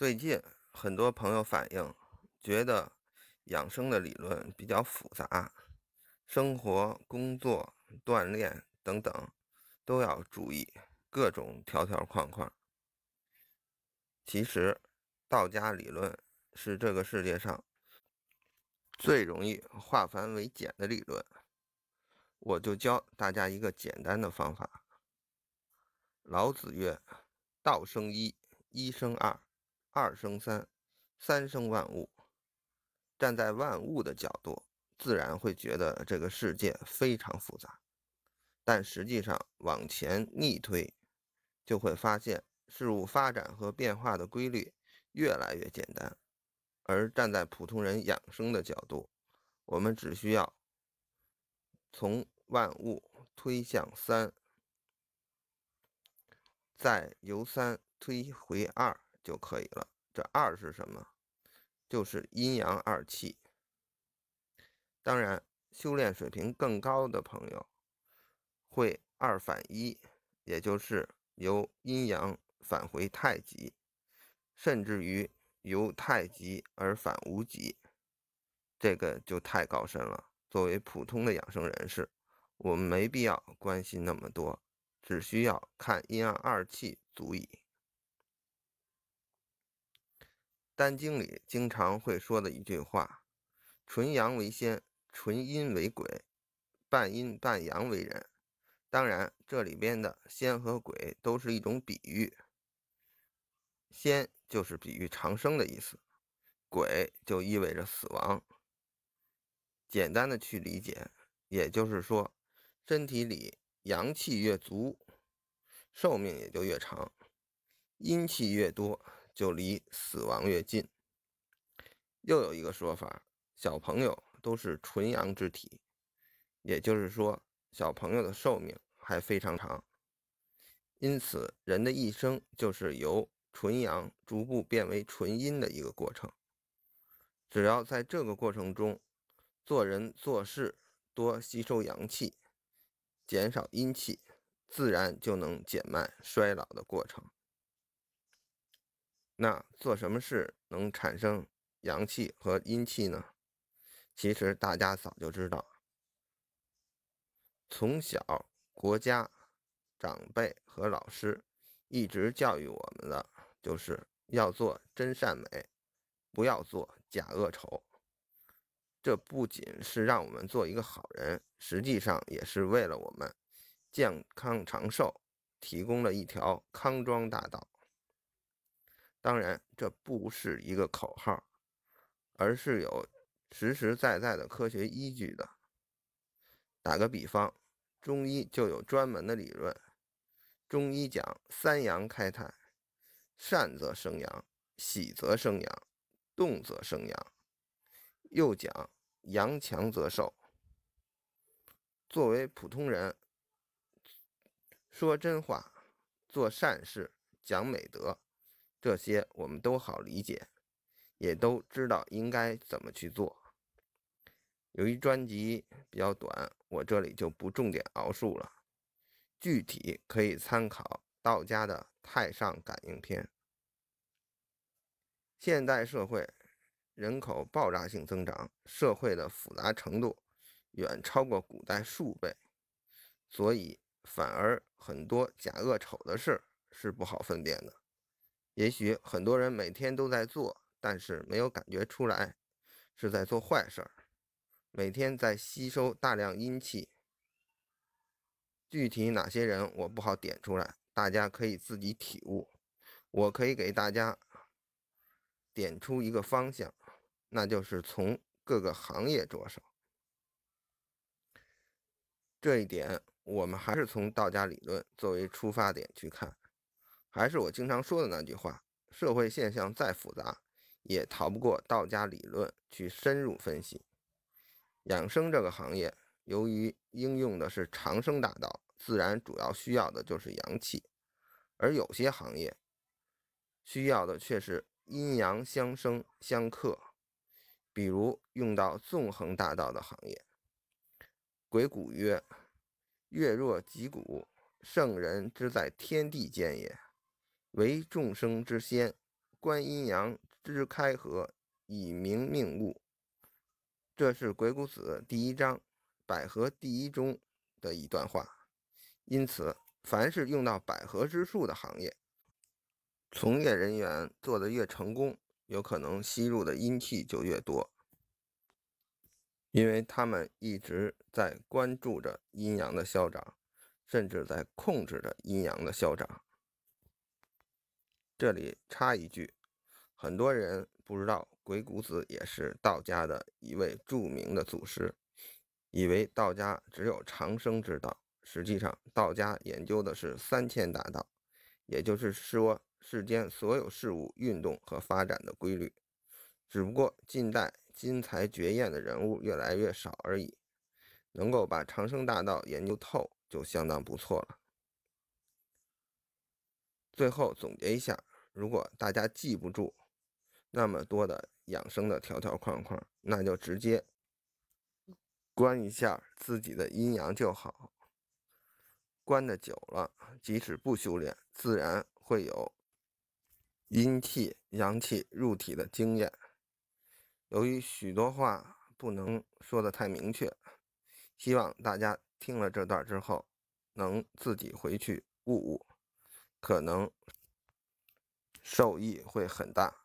最近很多朋友反映，觉得养生的理论比较复杂，生活、工作、锻炼等等都要注意各种条条框框。其实，道家理论是这个世界上最容易化繁为简的理论。我就教大家一个简单的方法。老子曰：“道生一，一生二。”二生三，三生万物。站在万物的角度，自然会觉得这个世界非常复杂。但实际上往前逆推，就会发现事物发展和变化的规律越来越简单。而站在普通人养生的角度，我们只需要从万物推向三，再由三推回二。就可以了。这二是什么？就是阴阳二气。当然，修炼水平更高的朋友会二反一，也就是由阴阳返回太极，甚至于由太极而返无极，这个就太高深了。作为普通的养生人士，我们没必要关心那么多，只需要看阴阳二气足矣。《丹经》里经常会说的一句话：“纯阳为仙，纯阴为鬼，半阴半阳为人。”当然，这里边的仙和鬼都是一种比喻。仙就是比喻长生的意思，鬼就意味着死亡。简单的去理解，也就是说，身体里阳气越足，寿命也就越长；阴气越多。就离死亡越近。又有一个说法，小朋友都是纯阳之体，也就是说，小朋友的寿命还非常长。因此，人的一生就是由纯阳逐步变为纯阴的一个过程。只要在这个过程中，做人做事多吸收阳气，减少阴气，自然就能减慢衰老的过程。那做什么事能产生阳气和阴气呢？其实大家早就知道，从小国家长辈和老师一直教育我们的，就是要做真善美，不要做假恶丑。这不仅是让我们做一个好人，实际上也是为了我们健康长寿提供了一条康庄大道。当然，这不是一个口号，而是有实实在在的科学依据的。打个比方，中医就有专门的理论。中医讲三阳开泰，善则生阳，喜则生阳，动则生阳。又讲阳强则寿。作为普通人，说真话，做善事，讲美德。这些我们都好理解，也都知道应该怎么去做。由于专辑比较短，我这里就不重点描述了，具体可以参考道家的《太上感应篇》。现代社会人口爆炸性增长，社会的复杂程度远超过古代数倍，所以反而很多假恶丑的事是不好分辨的。也许很多人每天都在做，但是没有感觉出来是在做坏事儿。每天在吸收大量阴气，具体哪些人我不好点出来，大家可以自己体悟。我可以给大家点出一个方向，那就是从各个行业着手。这一点我们还是从道家理论作为出发点去看。还是我经常说的那句话：社会现象再复杂，也逃不过道家理论去深入分析。养生这个行业，由于应用的是长生大道，自然主要需要的就是阳气；而有些行业需要的却是阴阳相生相克。比如用到纵横大道的行业，鬼谷曰：“月若击鼓，圣人之在天地间也。”为众生之先，观阴阳，之开合，以明命物。这是《鬼谷子》第一章百合第一中的一段话。因此，凡是用到百合之术的行业，从业人员做得越成功，有可能吸入的阴气就越多，因为他们一直在关注着阴阳的消长，甚至在控制着阴阳的消长。这里插一句，很多人不知道鬼谷子也是道家的一位著名的祖师，以为道家只有长生之道。实际上，道家研究的是三千大道，也就是说，世间所有事物运动和发展的规律。只不过近代金才绝艳的人物越来越少而已，能够把长生大道研究透，就相当不错了。最后总结一下，如果大家记不住那么多的养生的条条框框，那就直接观一下自己的阴阳就好。关的久了，即使不修炼，自然会有阴气、阳气入体的经验。由于许多话不能说的太明确，希望大家听了这段之后，能自己回去悟悟，可能受益会很大。